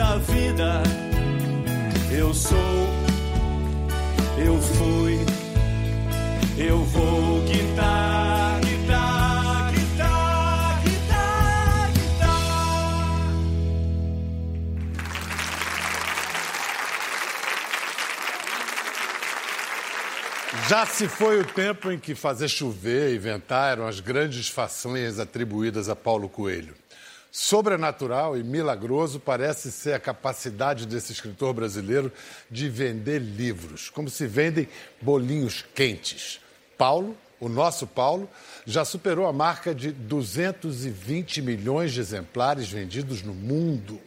da vida. Eu sou, eu fui, eu vou guitar, guitar, guitar, guitar. Já se foi o tempo em que fazer chover e ventar eram as grandes façanhas atribuídas a Paulo Coelho. Sobrenatural e milagroso parece ser a capacidade desse escritor brasileiro de vender livros, como se vendem bolinhos quentes. Paulo, o nosso Paulo, já superou a marca de 220 milhões de exemplares vendidos no mundo.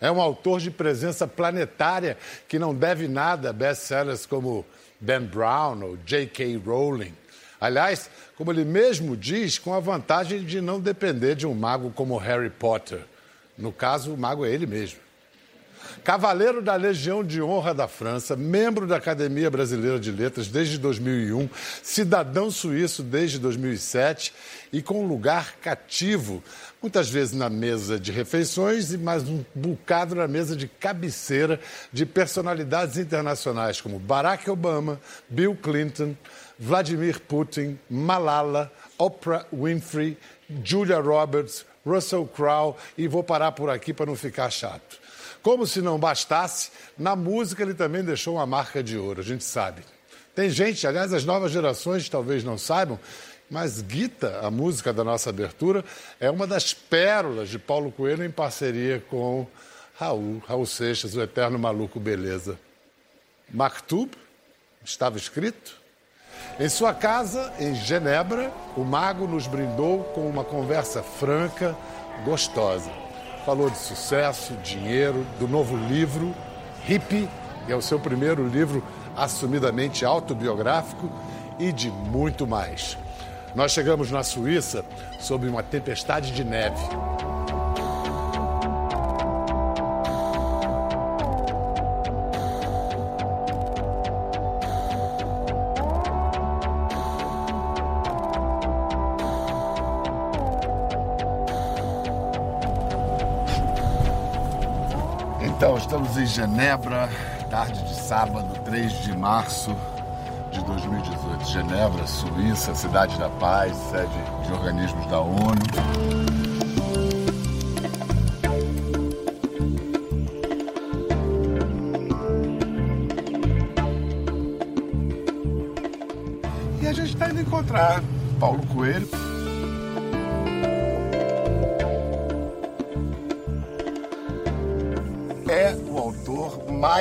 É um autor de presença planetária que não deve nada a best-sellers como Ben Brown ou J.K. Rowling. Aliás, como ele mesmo diz, com a vantagem de não depender de um mago como Harry Potter. No caso, o mago é ele mesmo. Cavaleiro da Legião de Honra da França, membro da Academia Brasileira de Letras desde 2001, cidadão suíço desde 2007 e com lugar cativo, muitas vezes na mesa de refeições e mais um bocado na mesa de cabeceira de personalidades internacionais como Barack Obama, Bill Clinton, Vladimir Putin, Malala, Oprah Winfrey, Julia Roberts, Russell Crowe e vou parar por aqui para não ficar chato. Como se não bastasse, na música ele também deixou uma marca de ouro, a gente sabe. Tem gente, aliás, as novas gerações talvez não saibam, mas Guita, a música da nossa abertura, é uma das pérolas de Paulo Coelho em parceria com Raul, Raul Seixas, o eterno maluco beleza. Maktub, estava escrito. Em sua casa, em Genebra, o mago nos brindou com uma conversa franca, gostosa. Falou de sucesso, dinheiro, do novo livro, Hippie, que é o seu primeiro livro assumidamente autobiográfico, e de muito mais. Nós chegamos na Suíça sob uma tempestade de neve. Então, estamos em Genebra, tarde de sábado, 3 de março de 2018. Genebra, Suíça, cidade da paz, sede de organismos da ONU. E a gente está indo encontrar Paulo Coelho.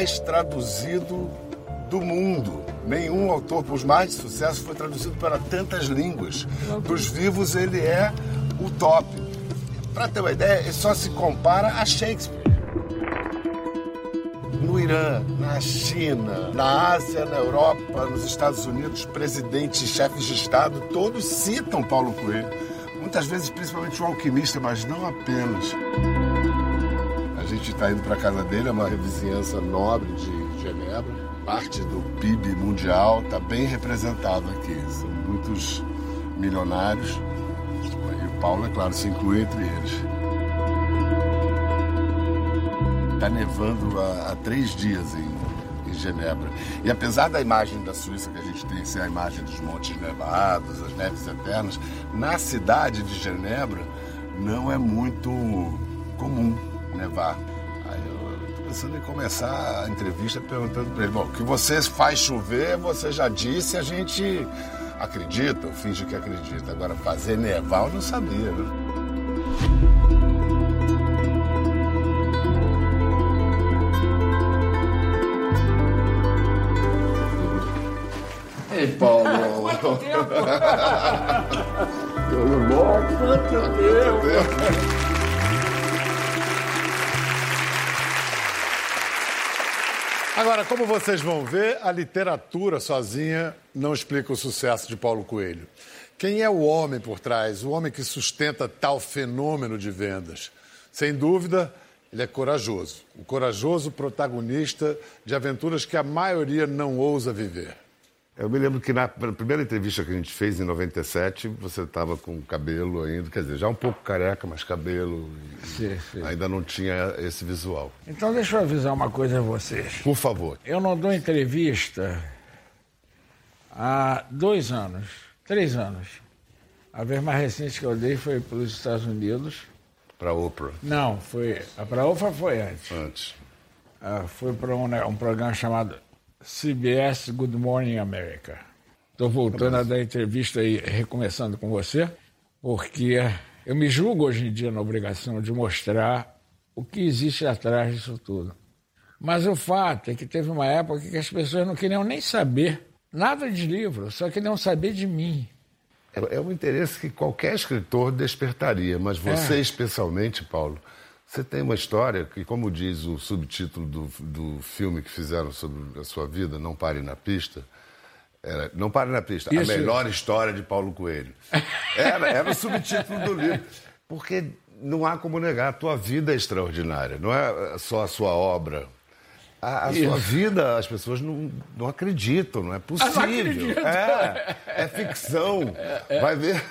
Mais traduzido do mundo. Nenhum autor, por mais de sucesso, foi traduzido para tantas línguas. Dos vivos, ele é o top. Para ter uma ideia, ele só se compara a Shakespeare. No Irã, na China, na Ásia, na Europa, nos Estados Unidos, presidentes e chefes de Estado, todos citam Paulo Coelho. Muitas vezes, principalmente o alquimista, mas não apenas. Gente está indo para a casa dele, é uma vizinhança nobre de Genebra. Parte do PIB mundial está bem representado aqui. São muitos milionários. E o Paulo, é claro, se inclui entre eles. Está nevando há, há, três dias em Genebra. E apesar da imagem da Suíça que a gente tem ser a imagem dos montes nevados, as neves eternas, na cidade de Genebra não é muito comum nevar. Pensando em começar a entrevista perguntando para ele: bom, que você faz chover, você já disse, a gente acredita, ou finge que acredita. Agora, fazer nevar eu não sabia, né? Ei, Paulo! Quanto tempo? Tudo bom? Quanto tempo? Agora, como vocês vão ver, a literatura sozinha não explica o sucesso de Paulo Coelho. Quem é o homem por trás, o homem que sustenta tal fenômeno de vendas? Sem dúvida, ele é corajoso. O corajoso protagonista de aventuras que a maioria não ousa viver. Eu me lembro que na primeira entrevista que a gente fez, em 97, você estava com cabelo ainda, quer dizer, já um pouco careca, mas cabelo. Sim, sim. Ainda não tinha esse visual. Então, deixa eu avisar uma coisa a vocês. Por favor. Eu não dou entrevista há dois anos, três anos. A vez mais recente que eu dei foi para os Estados Unidos. Para a Oprah? Não, foi. Para a Oprah foi antes. Antes. Uh, foi para um, né, um programa chamado CBS Good Morning America. Estou voltando a dar entrevista aí, recomeçando com você, porque eu me julgo hoje em dia na obrigação de mostrar o que existe atrás disso tudo. Mas o fato é que teve uma época que as pessoas não queriam nem saber nada de livro, só queriam saber de mim. É, é um interesse que qualquer escritor despertaria, mas você é. especialmente, Paulo, você tem uma história que, como diz o subtítulo do, do filme que fizeram sobre a sua vida, Não Pare na Pista, era Não Pare na Pista, Isso. a melhor história de Paulo Coelho. Era, era o subtítulo do livro. Porque não há como negar, a tua vida é extraordinária, não é só a sua obra. A, a sua vida, as pessoas não, não acreditam, não é possível. Não é, é ficção. Vai ver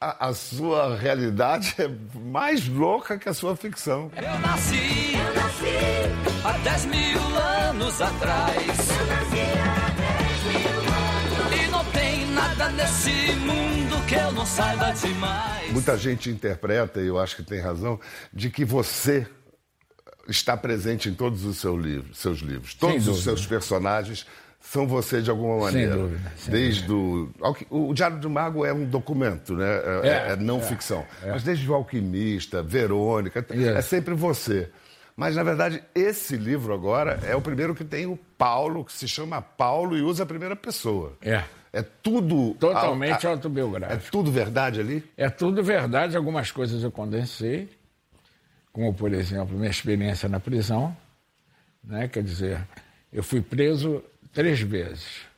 a, a, sua realidade é mais louca que a sua ficção. Eu nasci, eu nasci há 10 mil anos atrás. Eu nasci há 10 mil anos. E não tem nada nesse mundo que eu não saiba demais. Muita gente interpreta, e eu acho que tem razão, de que você está presente em todos os seu livro, seus livros. Todos os seus personagens são você de alguma maneira. Sem dúvida. Sem desde dúvida. O, o Diário do Mago é um documento, né? É, é, é não é, ficção. É. Mas desde o Alquimista, Verônica, é sempre você. Mas, na verdade, esse livro agora é o primeiro que tem o Paulo, que se chama Paulo e usa a primeira pessoa. É. É tudo. Totalmente a, a, autobiográfico. É tudo verdade ali? É tudo verdade. Algumas coisas eu condensei, como, por exemplo, minha experiência na prisão. Né? Quer dizer, eu fui preso três vezes.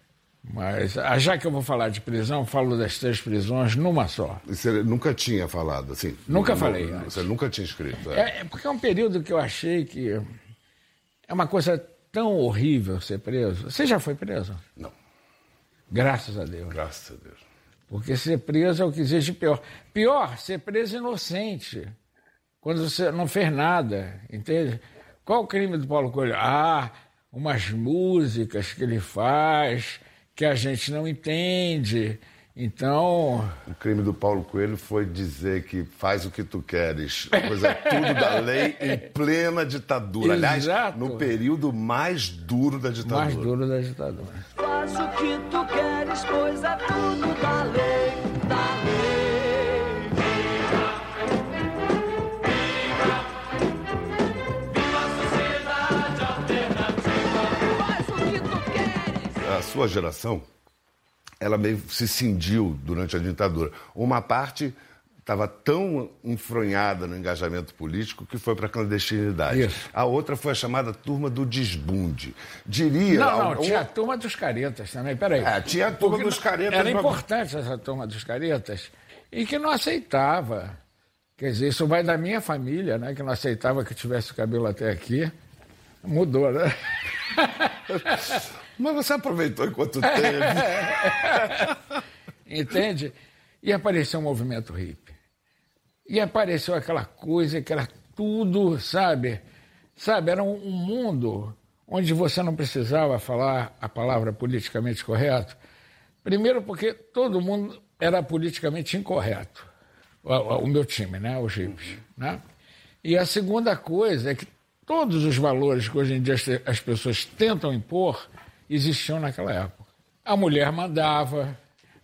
Mas ah, já que eu vou falar de prisão, falo das três prisões numa só. Você nunca tinha falado assim? Nunca falei. Você nunca tinha escrito. É. é. porque é um período que eu achei que é uma coisa tão horrível ser preso. Você já foi preso? Não. Graças a Deus. Graças a Deus. Porque ser preso é o que existe pior. Pior, ser preso inocente. Quando você não fez nada, entende? Qual o crime do Paulo Coelho? Ah, umas músicas que ele faz que a gente não entende. Então. O crime do Paulo Coelho foi dizer que faz o que tu queres. Coisa é tudo da lei em plena ditadura. Aliás, Exato. no período mais duro da ditadura. Mais duro da ditadura. Faz o que tu queres, coisa é tudo da lei, sua geração, ela meio se cindiu durante a ditadura. Uma parte estava tão enfronhada no engajamento político que foi para a clandestinidade. Isso. A outra foi a chamada turma do desbunde. Diria. Não, não, tinha a turma dos caretas também. Peraí. É, tinha a turma Porque dos caretas. Era importante essa turma dos caretas e que não aceitava. Quer dizer, isso vai da minha família, né? Que não aceitava que tivesse o cabelo até aqui. Mudou, né? Mas você aproveitou enquanto teve. Entende? E apareceu um movimento hippie. E apareceu aquela coisa que era tudo, sabe? Sabe, era um mundo onde você não precisava falar a palavra politicamente correto. Primeiro porque todo mundo era politicamente incorreto. O, o meu time, né? Os hippies. Né? E a segunda coisa é que todos os valores que hoje em dia as pessoas tentam impor existiam naquela época. A mulher mandava,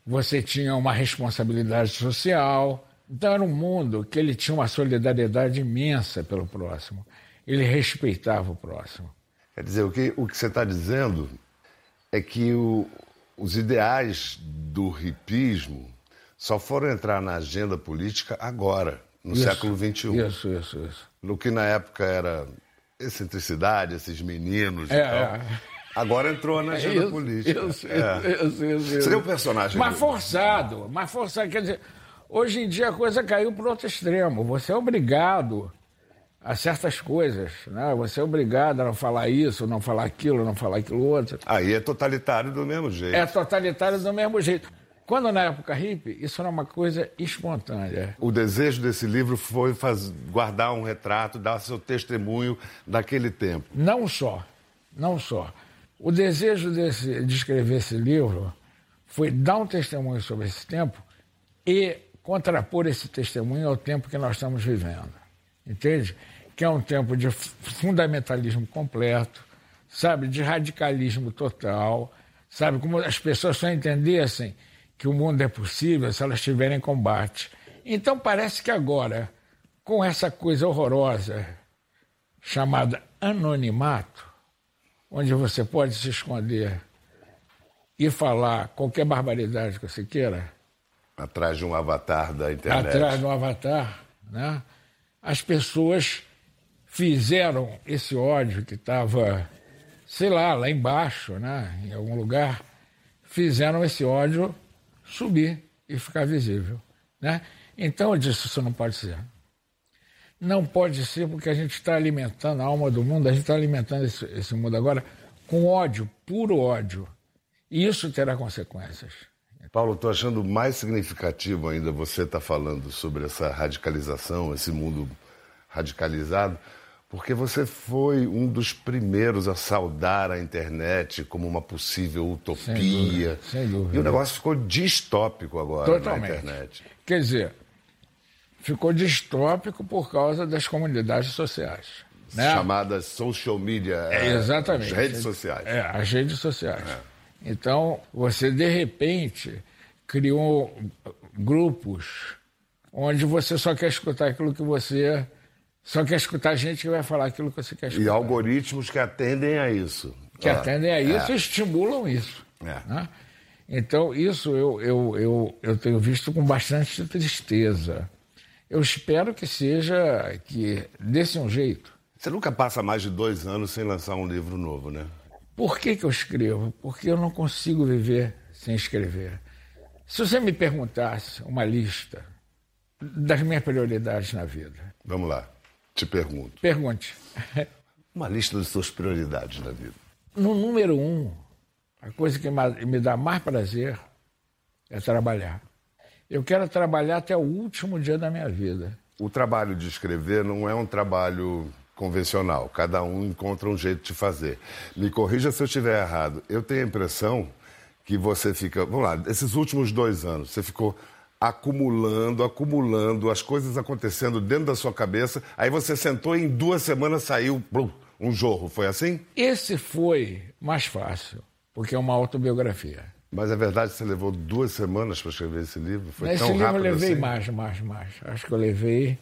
você tinha uma responsabilidade social. Então era um mundo que ele tinha uma solidariedade imensa pelo próximo. Ele respeitava o próximo. Quer dizer, o que, o que você está dizendo é que o, os ideais do hipismo só foram entrar na agenda política agora, no isso, século XXI. Isso, isso, isso. No que na época era excentricidade, esses meninos é, e tal. É. Agora entrou na agenda isso, política. Isso, é. isso, isso, Seria um personagem. Mas forçado, mas forçado. Quer dizer, hoje em dia a coisa caiu para outro extremo. Você é obrigado a, certas coisas. Né? Você é obrigado a não falar isso, não falar aquilo, não falar aquilo outro. Aí é totalitário do mesmo jeito. É totalitário do mesmo jeito. Quando na época hippie, isso era uma coisa espontânea. O desejo desse livro foi faz, guardar um retrato, dar seu testemunho daquele tempo. Não só, não só. O desejo desse, de escrever esse livro foi dar um testemunho sobre esse tempo e contrapor esse testemunho ao tempo que nós estamos vivendo. Entende? Que é um tempo de fundamentalismo completo, sabe, de radicalismo total, sabe, como as pessoas só entendessem que o mundo é possível se elas estiverem em combate. Então parece que agora, com essa coisa horrorosa chamada anonimato, onde você pode se esconder e falar qualquer barbaridade que você queira. Atrás de um avatar da internet. Atrás de um avatar, né? As pessoas fizeram esse ódio que estava, sei lá, lá embaixo, né? Em algum lugar, fizeram esse ódio subir e ficar visível. Né? Então eu disse: isso não pode ser. Não pode ser porque a gente está alimentando a alma do mundo, a gente está alimentando esse, esse mundo agora com ódio, puro ódio. E isso terá consequências. Paulo, estou achando mais significativo ainda você estar tá falando sobre essa radicalização, esse mundo radicalizado, porque você foi um dos primeiros a saudar a internet como uma possível utopia. Sem dúvida, sem dúvida. E o negócio ficou distópico agora Totalmente. na internet. Quer dizer, ficou distópico por causa das comunidades sociais. Né? Chamadas social media. É, exatamente. As redes sociais. É, as redes sociais. É. Então, você, de repente, criou grupos onde você só quer escutar aquilo que você só quer escutar gente que vai falar aquilo que você quer escutar. E algoritmos que atendem a isso. Que ah, atendem a isso é. e estimulam isso. É. Né? Então, isso eu, eu, eu, eu tenho visto com bastante tristeza. Eu espero que seja, que desse um jeito. Você nunca passa mais de dois anos sem lançar um livro novo, né? Por que, que eu escrevo? Porque eu não consigo viver sem escrever. Se você me perguntasse uma lista das minhas prioridades na vida. Vamos lá. Te pergunto. Pergunte. Uma lista das suas prioridades na vida. No número um, a coisa que me dá mais prazer é trabalhar. Eu quero trabalhar até o último dia da minha vida. O trabalho de escrever não é um trabalho convencional. Cada um encontra um jeito de fazer. Me corrija se eu estiver errado. Eu tenho a impressão que você fica. Vamos lá, esses últimos dois anos, você ficou acumulando, acumulando, as coisas acontecendo dentro da sua cabeça. Aí você sentou e em duas semanas saiu um jorro. Foi assim? Esse foi mais fácil, porque é uma autobiografia. Mas é verdade que você levou duas semanas para escrever esse livro? Foi Nesse tão livro rápido eu levei assim? mais, mais, mais. Acho que eu levei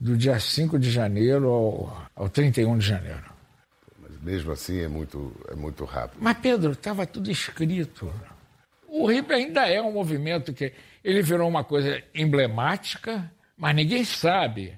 do dia 5 de janeiro ao, ao 31 de janeiro. Mas mesmo assim é muito, é muito rápido. Mas, Pedro, estava tudo escrito. O RIP ainda é um movimento que ele virou uma coisa emblemática, mas ninguém sabe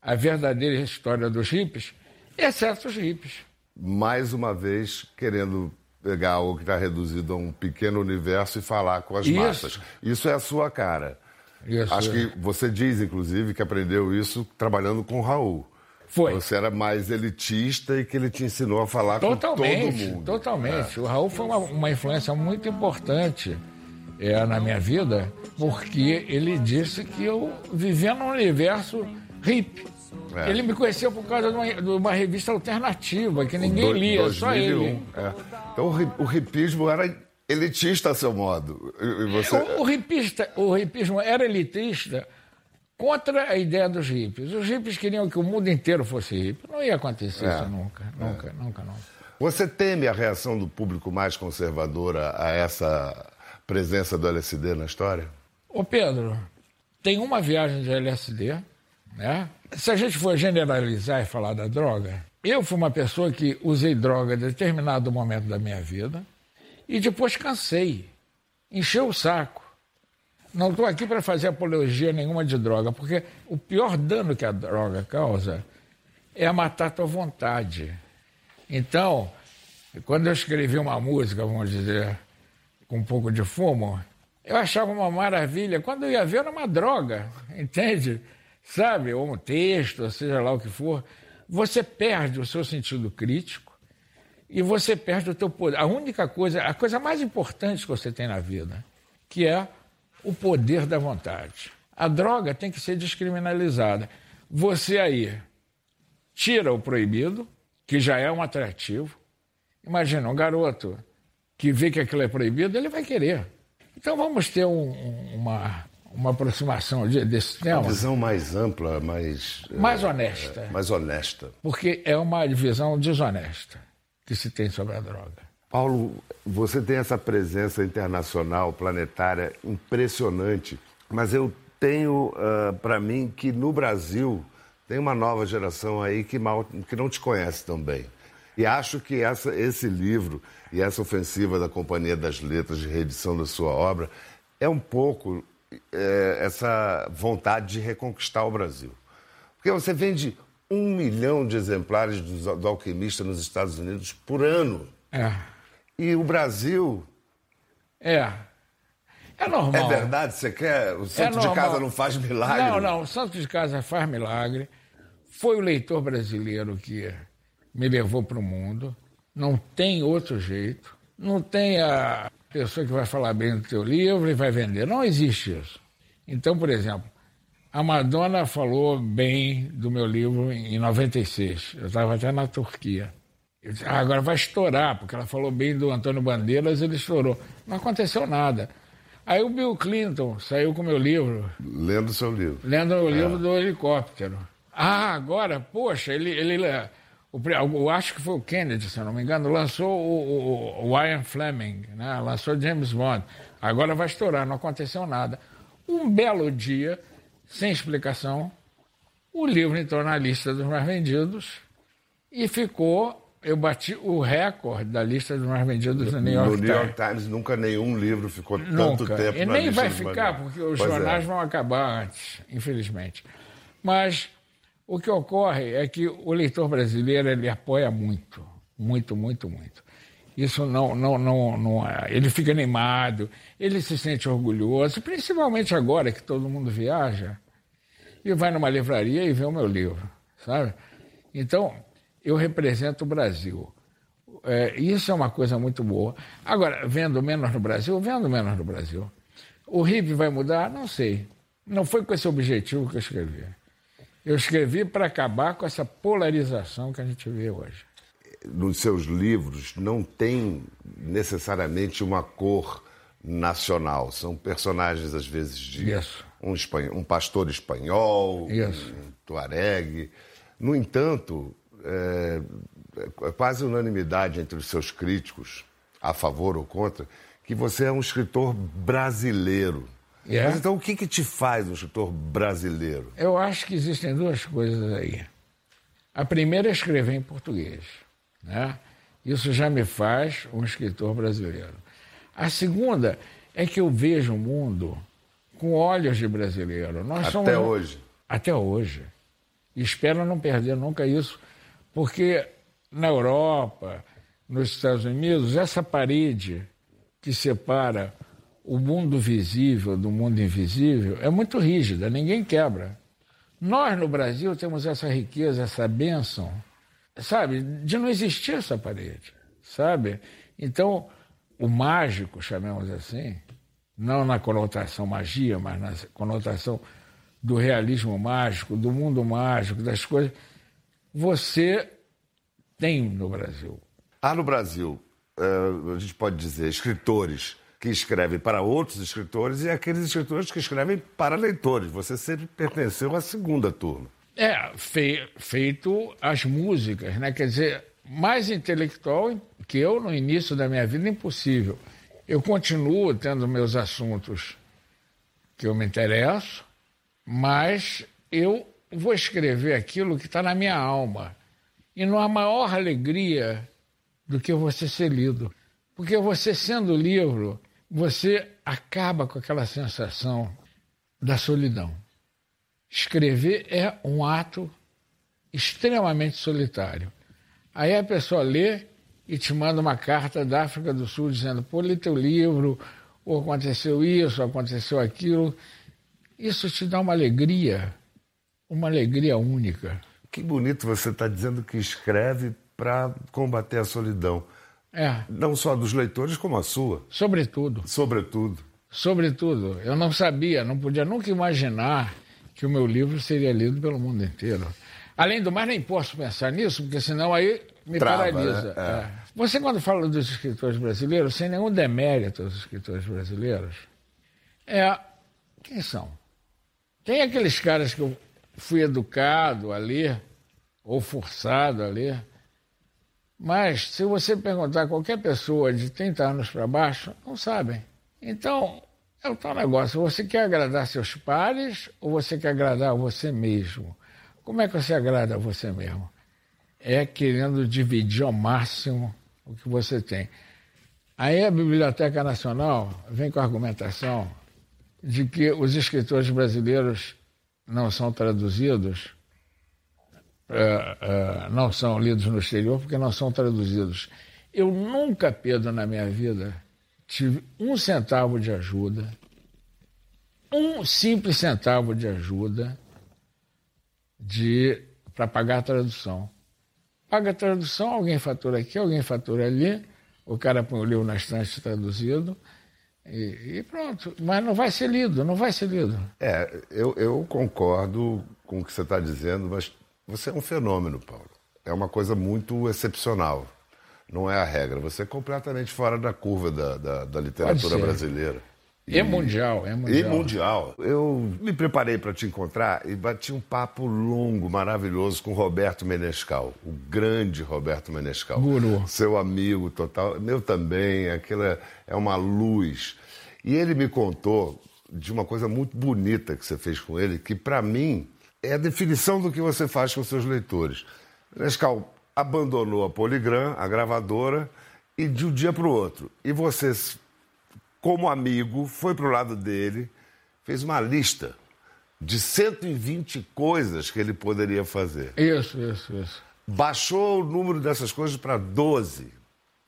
a verdadeira história dos hippies, exceto os hippies. Mais uma vez, querendo pegar algo que está reduzido a um pequeno universo e falar com as isso. massas. Isso é a sua cara. Isso. Acho que você diz, inclusive, que aprendeu isso trabalhando com o Raul. Foi. Você era mais elitista e que ele te ensinou a falar totalmente, com todo mundo. Totalmente. É. O Raul foi uma, uma influência muito importante é, na minha vida, porque ele disse que eu vivia num universo hippie. É. Ele me conheceu por causa de uma, de uma revista alternativa, que ninguém do, lia, 2001. só ele. É. Então o, o hipismo era elitista a seu modo. E você... o, o, hipista, o hipismo era elitista contra a ideia dos hippies. Os hippies queriam que o mundo inteiro fosse hippie. Não ia acontecer é. isso nunca, nunca, nunca, nunca. Você teme a reação do público mais conservadora a essa presença do LSD na história? Ô Pedro, tem uma viagem de LSD, né? Se a gente for generalizar e falar da droga, eu fui uma pessoa que usei droga em determinado momento da minha vida e depois cansei, encheu o saco. Não estou aqui para fazer apologia nenhuma de droga, porque o pior dano que a droga causa é matar a tua vontade. Então, quando eu escrevi uma música, vamos dizer, com um pouco de fumo, eu achava uma maravilha. Quando eu ia ver, era uma droga, entende? Sabe? Ou um texto, seja lá o que for, você perde o seu sentido crítico e você perde o teu poder. A única coisa, a coisa mais importante que você tem na vida, que é o poder da vontade. A droga tem que ser descriminalizada. Você aí tira o proibido, que já é um atrativo. Imagina, um garoto que vê que aquilo é proibido, ele vai querer. Então vamos ter um, uma, uma aproximação desse tema. Uma visão mais ampla, mais. Mais é, honesta. É, mais honesta. Porque é uma visão desonesta que se tem sobre a droga. Paulo, você tem essa presença internacional, planetária, impressionante, mas eu tenho uh, para mim que no Brasil tem uma nova geração aí que, mal, que não te conhece tão bem. E acho que essa, esse livro e essa ofensiva da Companhia das Letras de reedição da sua obra é um pouco é, essa vontade de reconquistar o Brasil. Porque você vende um milhão de exemplares do, do Alquimista nos Estados Unidos por ano. É. E o Brasil. É. É normal. É verdade? Você quer. O santo é de casa não faz milagre? Não, não. O santo de casa faz milagre. Foi o leitor brasileiro que me levou para o mundo. Não tem outro jeito. Não tem a pessoa que vai falar bem do teu livro e vai vender. Não existe isso. Então, por exemplo, a Madonna falou bem do meu livro em 96. Eu estava até na Turquia. Eu disse, ah, agora vai estourar, porque ela falou bem do Antônio Bandeiras, ele estourou. Não aconteceu nada. Aí o Bill Clinton saiu com o meu livro. Lendo o seu livro. Lendo o livro é. do helicóptero. Ah, agora, poxa, ele, ele eu acho que foi o Kennedy, se não me engano, lançou o, o, o Ian Fleming, né? lançou James Bond. Agora vai estourar, não aconteceu nada. Um belo dia, sem explicação, o livro entrou na lista dos mais vendidos e ficou eu bati o recorde da lista dos mais vendidos do New York Times. No New York Times nunca nenhum livro ficou tanto nunca. tempo e na nem lista vai ficar, porque os pois jornais é. vão acabar antes, infelizmente. Mas o que ocorre é que o leitor brasileiro ele apoia muito, muito, muito, muito. Isso não, não, não, não é. Ele fica animado, ele se sente orgulhoso, principalmente agora que todo mundo viaja e vai numa livraria e vê o meu livro, sabe? Então, eu represento o Brasil. É, isso é uma coisa muito boa. Agora, vendo menos no Brasil, vendo menos no Brasil. O RIP vai mudar? Não sei. Não foi com esse objetivo que eu escrevi. Eu escrevi para acabar com essa polarização que a gente vê hoje. Nos seus livros não tem necessariamente uma cor nacional. São personagens, às vezes, de um, espanhol, um pastor espanhol, um tuareg. No entanto, é, é quase unanimidade entre os seus críticos, a favor ou contra, que você é um escritor brasileiro. Yeah. Mas então o que, que te faz um escritor brasileiro? Eu acho que existem duas coisas aí. A primeira é escrever em português. Né? Isso já me faz um escritor brasileiro. A segunda é que eu vejo o mundo com olhos de brasileiro. Nós até somos... hoje. Até hoje. E espero não perder nunca isso, porque na Europa, nos Estados Unidos, essa parede que separa o mundo visível do mundo invisível é muito rígida, ninguém quebra. Nós no Brasil temos essa riqueza, essa bênção, sabe, de não existir essa parede, sabe? Então, o mágico, chamemos assim, não na conotação magia, mas na conotação do realismo mágico, do mundo mágico, das coisas, você tem no Brasil. Há no Brasil, uh, a gente pode dizer, escritores que escrevem para outros escritores e aqueles escritores que escrevem para leitores. Você sempre pertenceu à segunda turma. É, fe, feito as músicas, né? Quer dizer, mais intelectual que eu no início da minha vida, impossível. Eu continuo tendo meus assuntos que eu me interesso, mas eu vou escrever aquilo que está na minha alma. E não há maior alegria do que você ser lido. Porque você sendo livro, você acaba com aquela sensação da solidão. Escrever é um ato extremamente solitário. Aí a pessoa lê e te manda uma carta da África do Sul dizendo: pô, li teu livro, ou aconteceu isso, ou aconteceu aquilo. Isso te dá uma alegria uma alegria única. Que bonito você está dizendo que escreve para combater a solidão. É. Não só dos leitores, como a sua. Sobretudo. Sobretudo. Sobretudo. Eu não sabia, não podia nunca imaginar que o meu livro seria lido pelo mundo inteiro. Além do mais, nem posso pensar nisso, porque senão aí me Trava, paralisa. Né? É. É. Você, quando fala dos escritores brasileiros, sem nenhum demérito aos escritores brasileiros, é. Quem são? Tem aqueles caras que eu fui educado a ler, ou forçado a ler. Mas, se você perguntar a qualquer pessoa de 30 anos para baixo, não sabem. Então, é o tal negócio: você quer agradar seus pares ou você quer agradar você mesmo? Como é que você agrada a você mesmo? É querendo dividir ao máximo o que você tem. Aí a Biblioteca Nacional vem com a argumentação de que os escritores brasileiros não são traduzidos, é, é, não são lidos no exterior porque não são traduzidos. Eu nunca, Pedro, na minha vida, tive um centavo de ajuda, um simples centavo de ajuda de para pagar a tradução. Paga a tradução, alguém fatura aqui, alguém fatura ali, o cara põe o livro na estante traduzido, e, pronto. Mas não vai ser lido, não vai ser lido. É, eu, eu concordo com o que você está dizendo, mas você é um fenômeno, Paulo. É uma coisa muito excepcional. Não é a regra. Você é completamente fora da curva da, da, da literatura brasileira. E, é mundial, é mundial. E mundial. Eu me preparei para te encontrar e bati um papo longo, maravilhoso com Roberto Menescal, o grande Roberto Menescal. Guru. Seu amigo total, meu também, aquela é uma luz. E ele me contou de uma coisa muito bonita que você fez com ele, que para mim é a definição do que você faz com seus leitores. Menescal abandonou a Poligram, a gravadora, e de um dia para o outro. E você como amigo, foi para o lado dele, fez uma lista de 120 coisas que ele poderia fazer. Isso, isso, isso. Baixou o número dessas coisas para 12.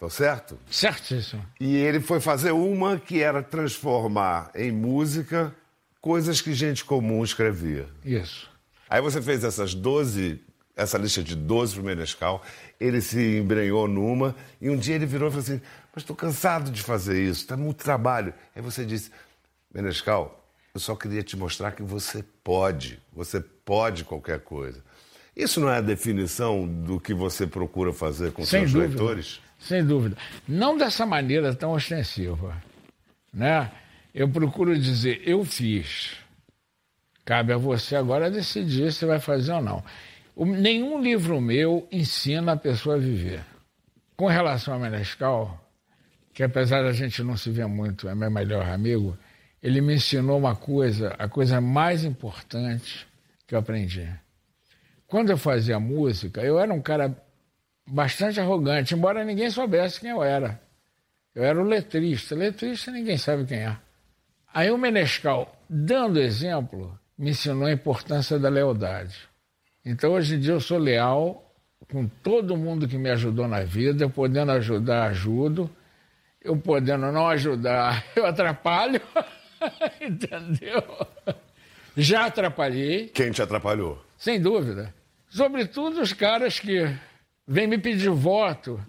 Tá certo? Certíssimo. E ele foi fazer uma que era transformar em música coisas que gente comum escrevia. Isso. Aí você fez essas 12, essa lista de 12 para o Menescal, ele se embrenhou numa, e um dia ele virou e falou assim: mas estou cansado de fazer isso, está muito trabalho. Aí você disse, Menescal, eu só queria te mostrar que você pode, você pode qualquer coisa. Isso não é a definição do que você procura fazer com Sem seus dúvida. leitores? Sem dúvida. Não dessa maneira tão ostensiva. Né? Eu procuro dizer, eu fiz. Cabe a você agora decidir se vai fazer ou não. O, nenhum livro meu ensina a pessoa a viver. Com relação a Menescal, que apesar da gente não se ver muito, é meu melhor amigo, ele me ensinou uma coisa, a coisa mais importante que eu aprendi. Quando eu fazia música, eu era um cara bastante arrogante, embora ninguém soubesse quem eu era. Eu era o letrista. Letrista ninguém sabe quem é. Aí o Menescal, dando exemplo, me ensinou a importância da lealdade. Então hoje em dia eu sou leal com todo mundo que me ajudou na vida, podendo ajudar, ajudo eu podendo não ajudar, eu atrapalho, entendeu? Já atrapalhei. Quem te atrapalhou? Sem dúvida. Sobretudo os caras que vêm me pedir voto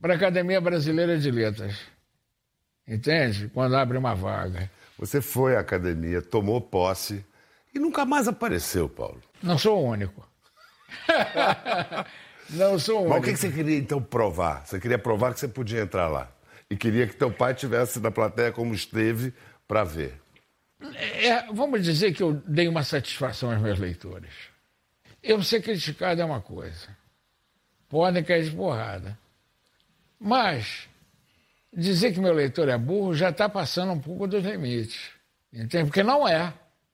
para a Academia Brasileira de Letras. Entende? Quando abre uma vaga. Você foi à academia, tomou posse e nunca mais apareceu, Paulo. Não sou o único. não sou o único. Mas o que você queria então provar? Você queria provar que você podia entrar lá? e queria que teu pai tivesse na plateia como esteve para ver. É, vamos dizer que eu dei uma satisfação aos meus leitores. Eu ser criticado é uma coisa. Podem cair de porrada. Mas dizer que meu leitor é burro já está passando um pouco dos limites. Entende? Porque não é.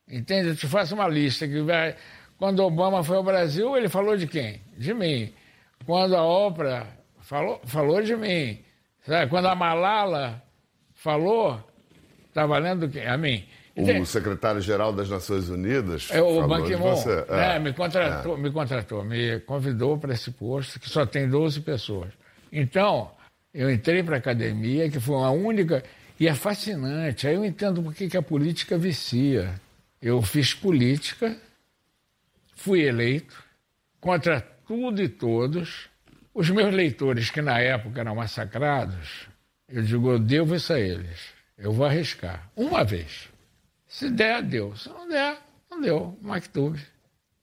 Entende? Eu te faço uma lista que vai. Quando Obama foi ao Brasil, ele falou de quem? De mim. Quando a Oprah falou, falou de mim. Sabe? Quando a Malala falou, está valendo quê? A mim. O secretário-geral das Nações Unidas. É, o Ban Ki-moon. É, é, me contratou, é. me contratou, me convidou para esse posto, que só tem 12 pessoas. Então, eu entrei para a academia, que foi uma única. E é fascinante. Aí eu entendo por que a política vicia. Eu fiz política fui eleito contra tudo e todos. Os meus leitores, que na época eram massacrados, eu digo, eu devo isso a eles. Eu vou arriscar. Uma vez. Se der, deu. Se não der, não deu. Mactube.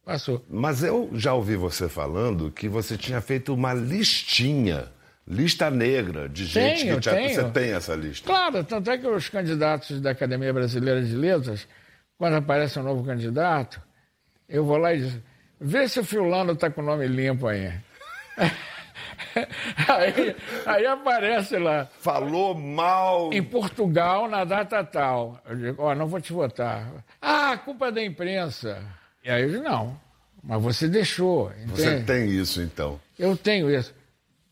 Passou. Mas eu já ouvi você falando que você tinha feito uma listinha, lista negra, de gente Tenho, que tinha. tenho. Você tem essa lista? Claro, tanto é que os candidatos da Academia Brasileira de Letras, quando aparece um novo candidato, eu vou lá e digo, vê se o fulano está com o nome limpo aí. aí. Aí aparece lá, Falou mal. em Portugal, na data tal. Eu digo, ó, não vou te votar. Ah, culpa é da imprensa. E aí eu digo, não, mas você deixou. Você entende? tem isso, então. Eu tenho isso.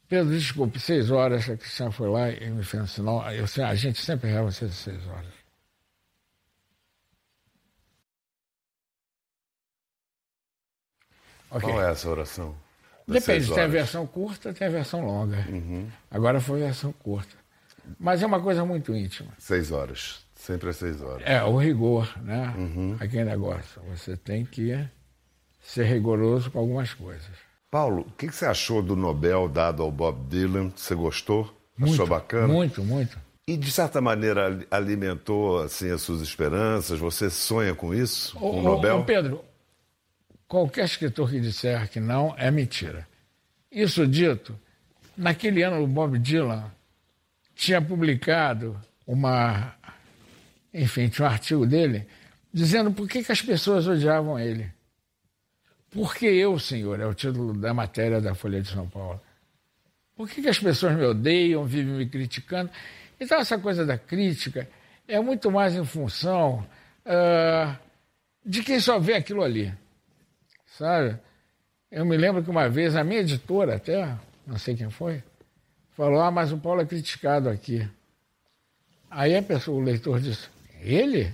Pedro, desculpe, seis horas, a Cristiane foi lá e me fez um sinal. Eu, a gente sempre erra você de seis horas. Ok. Qual é essa oração? Depende, tem a versão curta, tem a versão longa. Agora foi a versão curta. Mas é uma coisa muito íntima. Seis horas. Sempre às seis horas. É, o rigor, né? Aquele negócio. Você tem que ser rigoroso com algumas coisas. Paulo, o que que você achou do Nobel dado ao Bob Dylan? Você gostou? Muito, Achou bacana? Muito, muito. E, de certa maneira, ali- alimentou assim, as suas esperanças? Você sonha com isso? Ô, Com o Nobel? ô, Pedro, qualquer escritor que disser que não é mentira. Isso dito, naquele ano o Bob Dylan tinha publicado uma. Enfim, tinha um artigo dele dizendo por que, que as pessoas odiavam ele. Porque eu, senhor, é o título da matéria da Folha de São Paulo. Por que, que as pessoas me odeiam, vivem me criticando? Então, essa coisa da crítica é muito mais em função ah, de quem só vê aquilo ali. Sabe? Eu me lembro que uma vez a minha editora, até, não sei quem foi, falou: Ah, mas o Paulo é criticado aqui. Aí a pessoa, o leitor disse: Ele?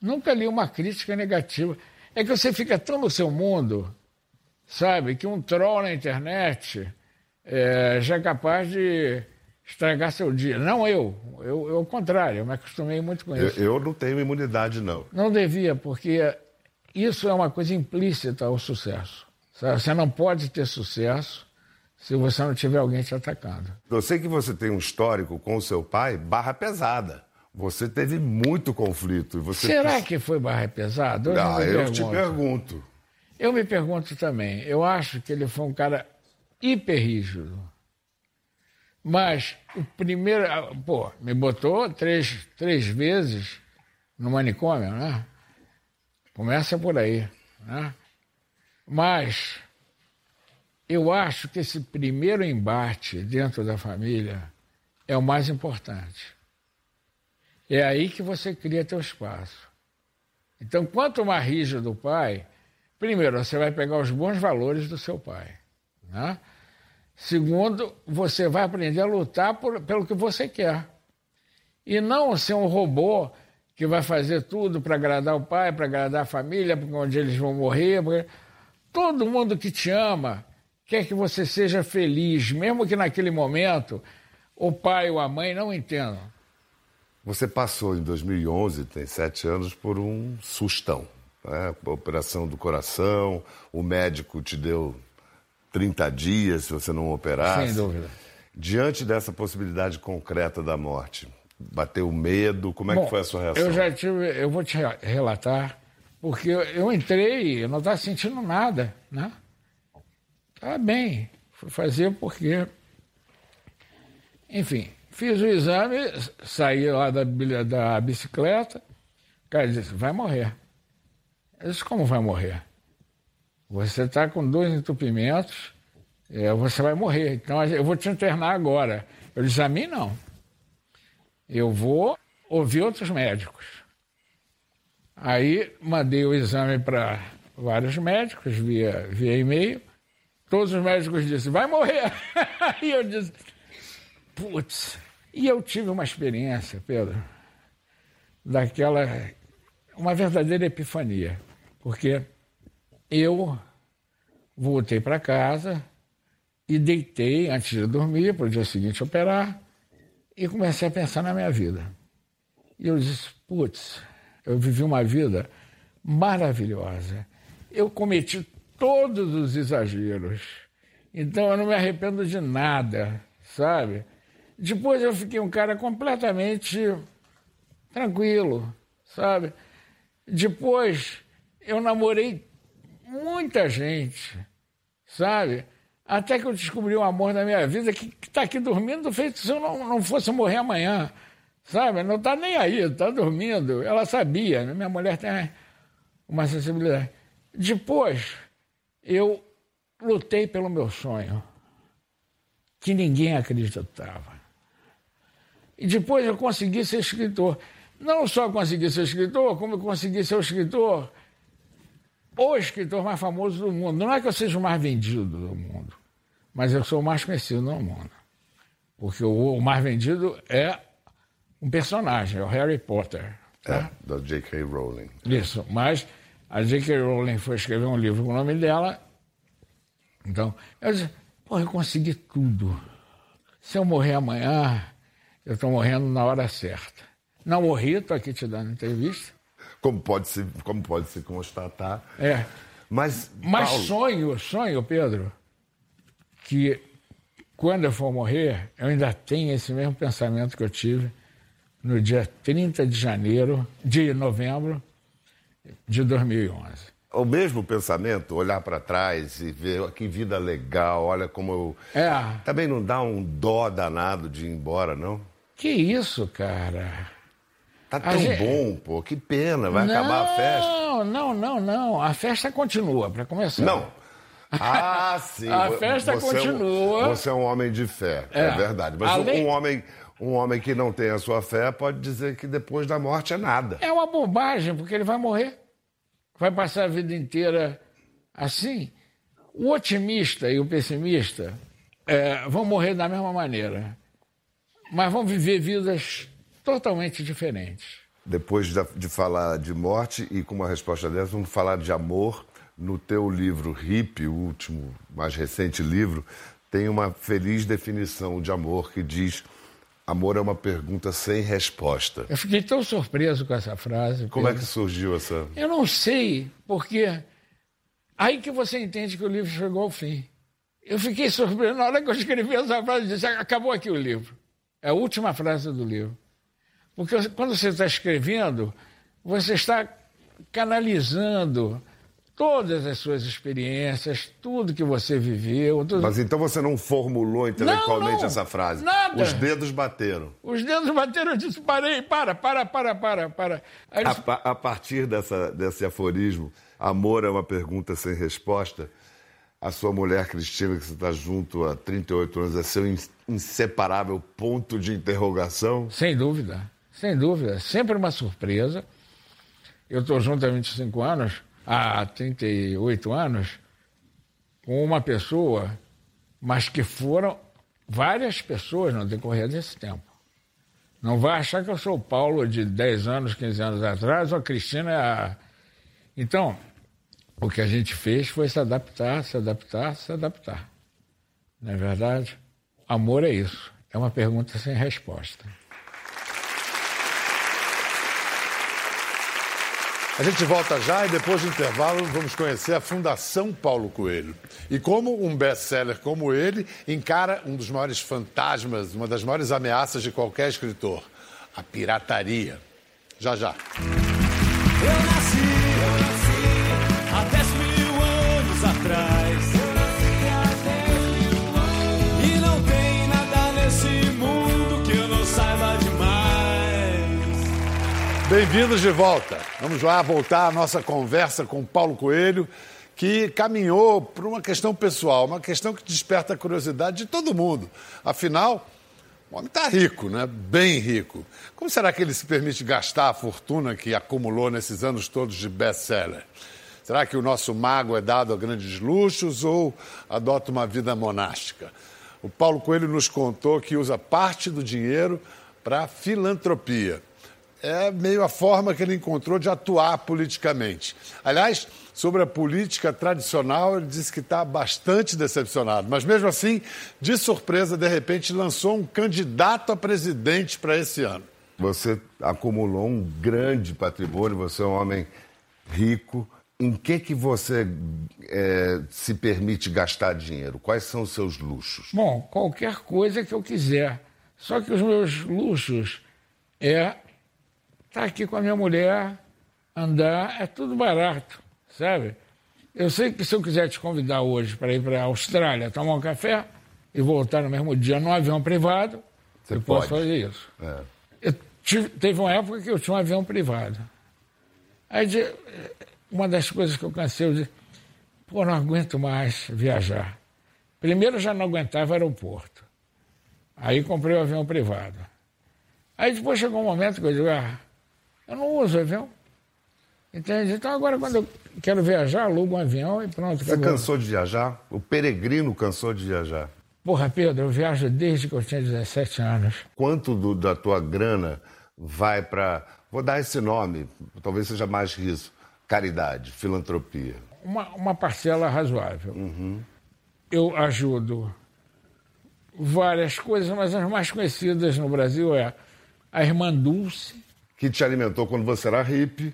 Nunca li uma crítica negativa. É que você fica tão no seu mundo, sabe, que um troll na internet é, já é capaz de estragar seu dia. Não eu, eu, eu ao contrário, eu me acostumei muito com Eu, isso. eu não tenho imunidade, não. Não devia, porque isso é uma coisa implícita ao sucesso. Você não pode ter sucesso se você não tiver alguém te atacando. Eu sei que você tem um histórico com o seu pai, barra pesada. Você teve muito conflito. Você Será que foi barra pesada? Ah, me eu te pergunto. pergunto. Eu me pergunto também. Eu acho que ele foi um cara hiper rígido. Mas o primeiro. ah, Pô, me botou três, três vezes no manicômio, né? Começa por aí. Né? Mas eu acho que esse primeiro embate dentro da família é o mais importante. É aí que você cria teu espaço. Então, quanto mais rígido o pai, primeiro, você vai pegar os bons valores do seu pai. Né? Segundo, você vai aprender a lutar por- pelo que você quer. E não ser um robô que vai fazer tudo para agradar o pai, para agradar a família, porque onde eles vão morrer. porque- Todo mundo que te ama quer que você seja feliz, mesmo que naquele momento o pai ou a mãe não entendam. Você passou em 2011, tem sete anos, por um sustão. Né? A operação do coração, o médico te deu 30 dias se você não operasse. Sem dúvida. Diante dessa possibilidade concreta da morte, bateu medo? Como é Bom, que foi a sua reação? Eu já tive, eu vou te re- relatar, porque eu, entrei, eu não estava sentindo nada, né? Estava bem, fui fazer porque, enfim, fiz o exame, saí lá da, da bicicleta, o cara disse, vai morrer. Eu disse, como vai morrer? Você está com dois entupimentos, é, você vai morrer, então eu vou te internar agora. Eu disse, a mim não. Eu vou ouvir outros médicos. Aí mandei o exame para vários médicos via, via e-mail. Todos os médicos disseram, vai morrer. Aí eu disse, putz. E eu tive uma experiência, Pedro, daquela, uma verdadeira epifania. Porque eu voltei para casa e deitei antes de dormir, para o dia seguinte operar, e comecei a pensar na minha vida. E eu disse, putz, eu vivi uma vida maravilhosa. eu cometi todos os exageros. Então eu não me arrependo de nada, sabe? Depois eu fiquei um cara completamente tranquilo, sabe? Depois eu namorei muita gente, sabe? Até que eu descobri o amor da minha vida que está aqui dormindo, feito se eu não, não fosse morrer amanhã, sabe? Não está nem aí, está dormindo. Ela sabia, né? minha mulher tem uma sensibilidade. Depois, eu lutei pelo meu sonho, que ninguém acreditava. E depois eu consegui ser escritor. Não só consegui ser escritor, como eu consegui ser o escritor, o escritor mais famoso do mundo. Não é que eu seja o mais vendido do mundo, mas eu sou o mais conhecido no mundo. Porque o, mais vendido é um personagem, é o Harry Potter. Tá? É, da J.K. Rowling. Isso, mas a J.K. Rowling foi escrever um livro com o nome dela. Então, eu disse, pô, eu consegui tudo. Se eu morrer amanhã, eu estou morrendo na hora certa. Não morri, estou aqui te dando entrevista. Como pode se, como pode se constatar. É. Mas, Mas Paulo... sonho, sonho, Pedro, que quando eu for morrer, eu ainda tenho esse mesmo pensamento que eu tive no dia 30 de janeiro, de novembro de 2011 o mesmo pensamento, olhar para trás e ver que vida legal, olha como eu. É. Também não dá um dó danado de ir embora, não? Que isso, cara? Tá tão gente... bom, pô, que pena, vai não, acabar a festa. Não, não, não, não. A festa continua, para começar. Não. Ah, sim. a festa você continua. É um, você é um homem de fé, é, é verdade. Mas Além... um homem. Um homem que não tem a sua fé pode dizer que depois da morte é nada. É uma bobagem, porque ele vai morrer vai passar a vida inteira assim. O otimista e o pessimista é, vão morrer da mesma maneira, mas vão viver vidas totalmente diferentes. Depois de, falar de morte e com uma resposta dessa, vamos falar de amor. No teu livro Hip, o último, mais recente livro, tem uma feliz definição de amor que diz Amor é uma pergunta sem resposta. Eu fiquei tão surpreso com essa frase. Como Pedro. é que surgiu essa? Eu não sei, porque aí que você entende que o livro chegou ao fim. Eu fiquei surpreso na hora que eu escrevi essa frase, disse, acabou aqui o livro. É a última frase do livro. Porque quando você está escrevendo, você está canalizando todas as suas experiências, tudo que você viveu. Tudo... Mas então você não formulou intelectualmente não, não, essa frase? Nada. Os dedos bateram. Os dedos bateram, eu disse, parei, para, para, para, para, para. A, a, partir dessa, desse aforismo, amor é uma pergunta sem resposta, a sua mulher Cristina, que você está junto há 38 anos, é seu inseparável ponto de interrogação? Sem dúvida, sem dúvida. Sempre uma surpresa. Eu estou junto há 25 anos há 38 anos com uma pessoa, mas que foram várias pessoas no decorrer desse tempo. Não vai achar que eu sou o Paulo de 10 anos, 15 anos atrás, ou a Cristina a... Então, o que a gente fez foi se adaptar, se adaptar, se adaptar. Não é verdade? Amor é isso. É uma pergunta sem resposta. A gente volta já e depois do intervalo vamos conhecer a Fundação Paulo Coelho. E como um best-seller como ele encara um dos maiores fantasmas, uma das maiores ameaças de qualquer escritor, a pirataria. Já já. Eu nasci, Bem-vindos de volta. Vamos lá voltar à nossa conversa com Paulo Coelho, que caminhou por uma questão pessoal, uma questão que desperta a curiosidade de todo mundo. Afinal, o homem está rico, né? Bem rico. Como será que ele se permite gastar a fortuna que acumulou nesses anos todos de best-seller? Será que o nosso mago é dado a grandes luxos ou adota uma vida monástica? O Paulo Coelho nos contou que usa parte do dinheiro para filantropia é meio a forma que ele encontrou de atuar politicamente. Aliás, sobre a política tradicional, ele disse que está bastante decepcionado, mas mesmo assim, de surpresa, de repente lançou um candidato a presidente para esse ano. Você acumulou um grande patrimônio, você é um homem rico, em que, que você é, se permite gastar dinheiro? Quais são os seus luxos? Bom, qualquer coisa que eu quiser. Só que os meus luxos é estar tá aqui com a minha mulher, andar, é tudo barato, sabe? Eu sei que se eu quiser te convidar hoje para ir para a Austrália tomar um café e voltar no mesmo dia num avião privado, Você eu pode. posso fazer isso. É. Tive, teve uma época que eu tinha um avião privado. Aí uma das coisas que eu cansei, eu disse, pô, não aguento mais viajar. Primeiro já não aguentava o aeroporto. Aí comprei o um avião privado. Aí depois chegou um momento que eu digo, ah, eu não uso avião. Entende? Então agora quando eu quero viajar, alugo um avião e pronto. Você acabou. cansou de viajar? O peregrino cansou de viajar? Porra, Pedro, eu viajo desde que eu tinha 17 anos. Quanto do, da tua grana vai para. Vou dar esse nome, talvez seja mais riso caridade, filantropia? Uma, uma parcela razoável. Uhum. Eu ajudo várias coisas, mas as mais conhecidas no Brasil é a Irmã Dulce. Que te alimentou quando você era hippie.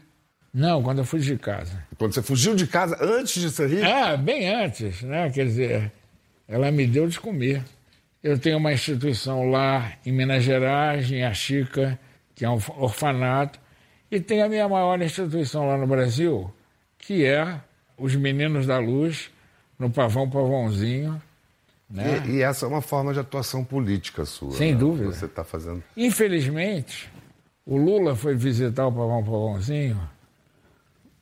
Não, quando eu fugi de casa. Quando você fugiu de casa antes de ser hippie? Ah, bem antes, né? Quer dizer, ela me deu de comer. Eu tenho uma instituição lá em Minas Gerais, em Achica, que é um orfanato, e tem a minha maior instituição lá no Brasil, que é os Meninos da Luz, no Pavão Pavãozinho. Né? E, e, essa é uma forma de atuação política sua. Sem né? dúvida. Você está fazendo. Infelizmente, o Lula foi visitar o Pavão Pavãozinho,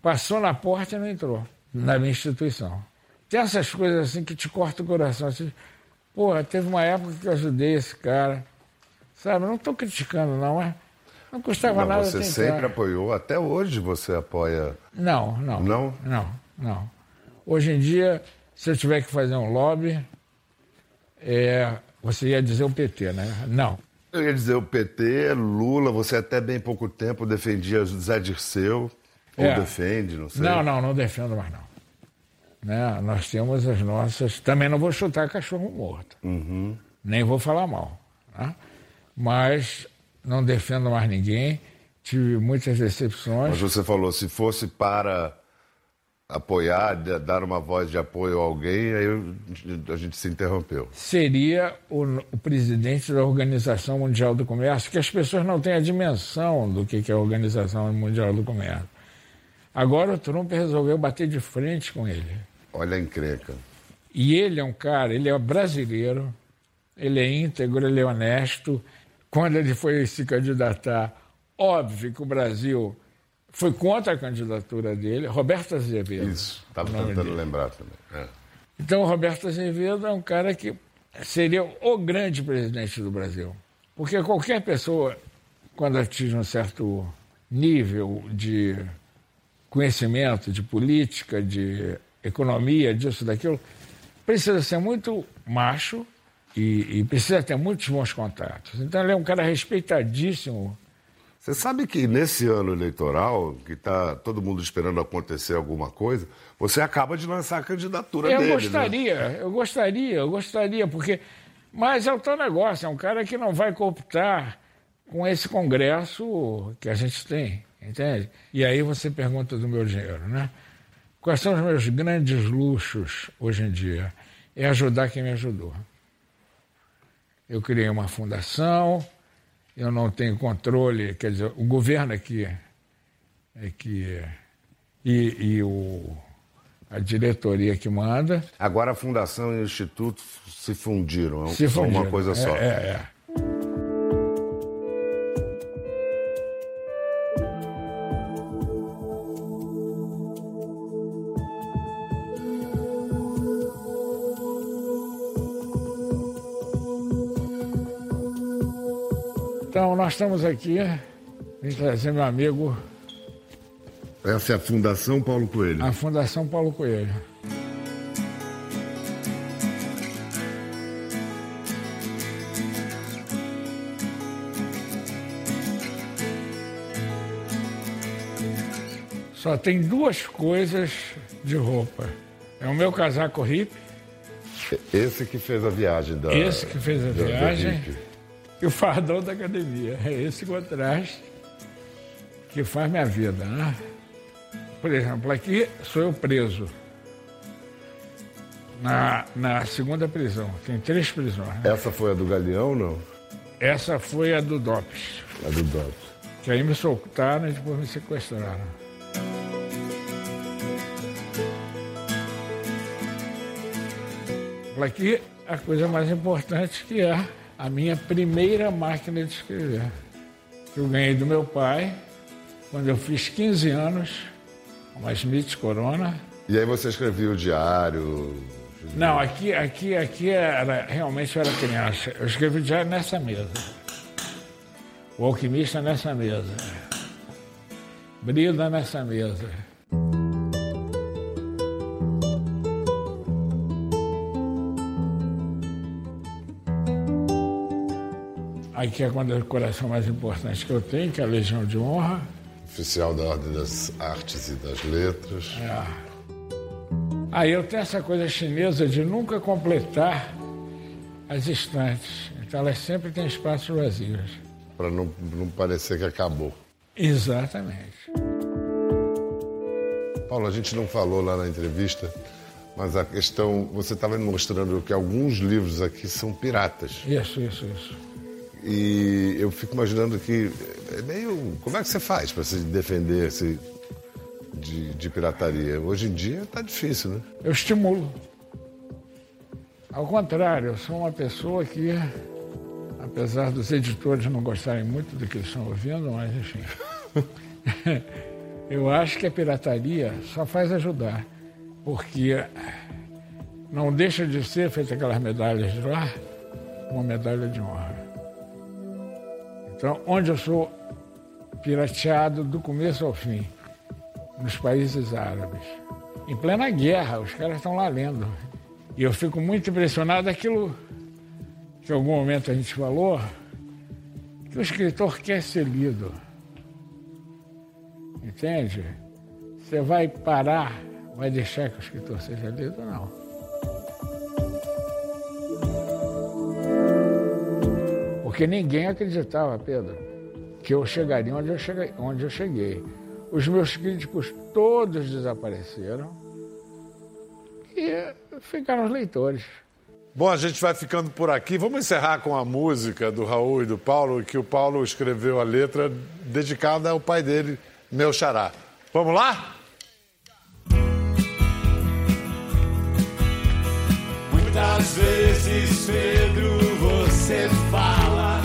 passou na porta e não entrou na minha instituição. Tem essas coisas assim que te cortam o coração. Assim, Porra, teve uma época que eu ajudei esse cara. Sabe, não estou criticando, não, mas não custava não, nada Você tentar. sempre apoiou, até hoje você apoia. Não, não. Não? Não, não. Hoje em dia, se eu tiver que fazer um lobby, é, você ia dizer o PT, né? Não. Eu ia dizer o PT, Lula, você até bem pouco tempo defendia Zé Dirceu, ou é. defende, não sei. Não, não, não defendo mais não. Né? Nós temos as nossas. Também não vou chutar cachorro morto. Uhum. Nem vou falar mal. Né? Mas não defendo mais ninguém, tive muitas decepções. Mas você falou, se fosse para apoiar, dar uma voz de apoio a alguém, aí a gente se interrompeu. Seria o, o, presidente da Organização Mundial do Comércio, que as pessoas não têm a dimensão do que é a Organização Mundial do Comércio. Agora o Trump resolveu bater de frente com ele. Olha a encrenca. E ele é um cara, ele é brasileiro, ele é íntegro, ele é honesto, quando ele foi se candidatar, óbvio que o Brasil foi contra a candidatura dele, Roberto Azevedo. Isso, estava tentando dele. lembrar também. É. Então, Roberto Azevedo é um cara que seria o grande presidente do Brasil. Porque qualquer pessoa, quando atinge um certo nível de conhecimento, de política, de economia, disso, daquilo, precisa ser muito macho, e, e, precisa ter muitos bons contatos. Então ele é um cara respeitadíssimo. Você sabe que nesse ano eleitoral, que está todo mundo esperando acontecer alguma coisa, você acaba de lançar a candidatura eu dele. Eu gostaria, né? eu gostaria, eu gostaria, porque. Mas é o teu negócio, é um cara que não vai cooptar com esse Congresso que a gente tem, entende? E aí você pergunta do meu dinheiro, né? Quais são os meus grandes luxos hoje em dia? É ajudar quem me ajudou. Eu criei uma fundação, eu não tenho controle, quer dizer, o governo aqui é que e, e o, a diretoria que manda. Agora a fundação e o instituto se fundiram, se são fundiram. uma coisa só. É, é, é. Estamos aqui, vim trazer meu amigo. Essa é a Fundação Paulo Coelho. A Fundação Paulo Coelho. Só tem duas coisas de roupa. É o meu casaco hippie. Esse que fez a viagem da. Esse que fez a viagem e o fardão da academia. É esse contraste que faz minha vida, né? por exemplo, aqui sou eu preso. Na, na segunda prisão. Tem três prisões. Né? Essa foi a do Galeão, não? Essa foi a do DOPS. A do DOPS. Que aí me soltaram e depois me sequestraram. Aqui a coisa mais importante que é a minha primeira máquina de escrever. Que eu ganhei do meu pai quando eu fiz 15 anos, uma Smith Corona. E aí você escrevia o diário? Não, aqui, aqui, aqui era realmente eu era criança. Eu escrevi o diário nessa mesa. O alquimista nessa mesa. Brida nessa mesa. Aqui é uma decoração mais importante que eu tenho, que é a Legião de Honra. Oficial da Ordem das Artes e das Letras. É. Aí eu tenho essa coisa chinesa de nunca completar as estantes. Então elas sempre têm espaços vazios. Para não, não parecer que acabou. Exatamente. Paulo, a gente não falou lá na entrevista, mas a questão. Você estava mostrando que alguns livros aqui são piratas. Isso, isso, isso. E eu fico imaginando que é meio. Como é que você faz para se defender -se de, de pirataria? Hoje em dia está difícil, né? Eu estimulo. Ao contrário, eu sou uma pessoa que, apesar dos editores não gostarem muito do que eles estão ouvindo, mas enfim. eu acho que a pirataria só faz ajudar. Porque não deixa de ser feita aquelas medalhas de lá, uma medalha de honra. Então, onde eu sou pirateado do começo ao fim, nos países árabes. Em plena guerra, os caras estão lá lendo. E eu fico muito impressionado aquilo que em algum momento a gente falou, que o escritor quer ser lido. Entende? Você vai parar, vai deixar que o escritor seja lido? Não. Porque ninguém acreditava, Pedro, que eu chegaria onde eu cheguei. Onde eu cheguei. Os meus críticos todos desapareceram e ficaram os leitores. Bom, a gente vai ficando por aqui. Vamos encerrar com a música do Raul e do Paulo, que o Paulo escreveu a letra dedicada ao pai dele, meu xará. Vamos lá? Muitas vezes, Pedro, você fala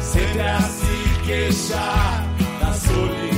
sempre a se queixar da solidão.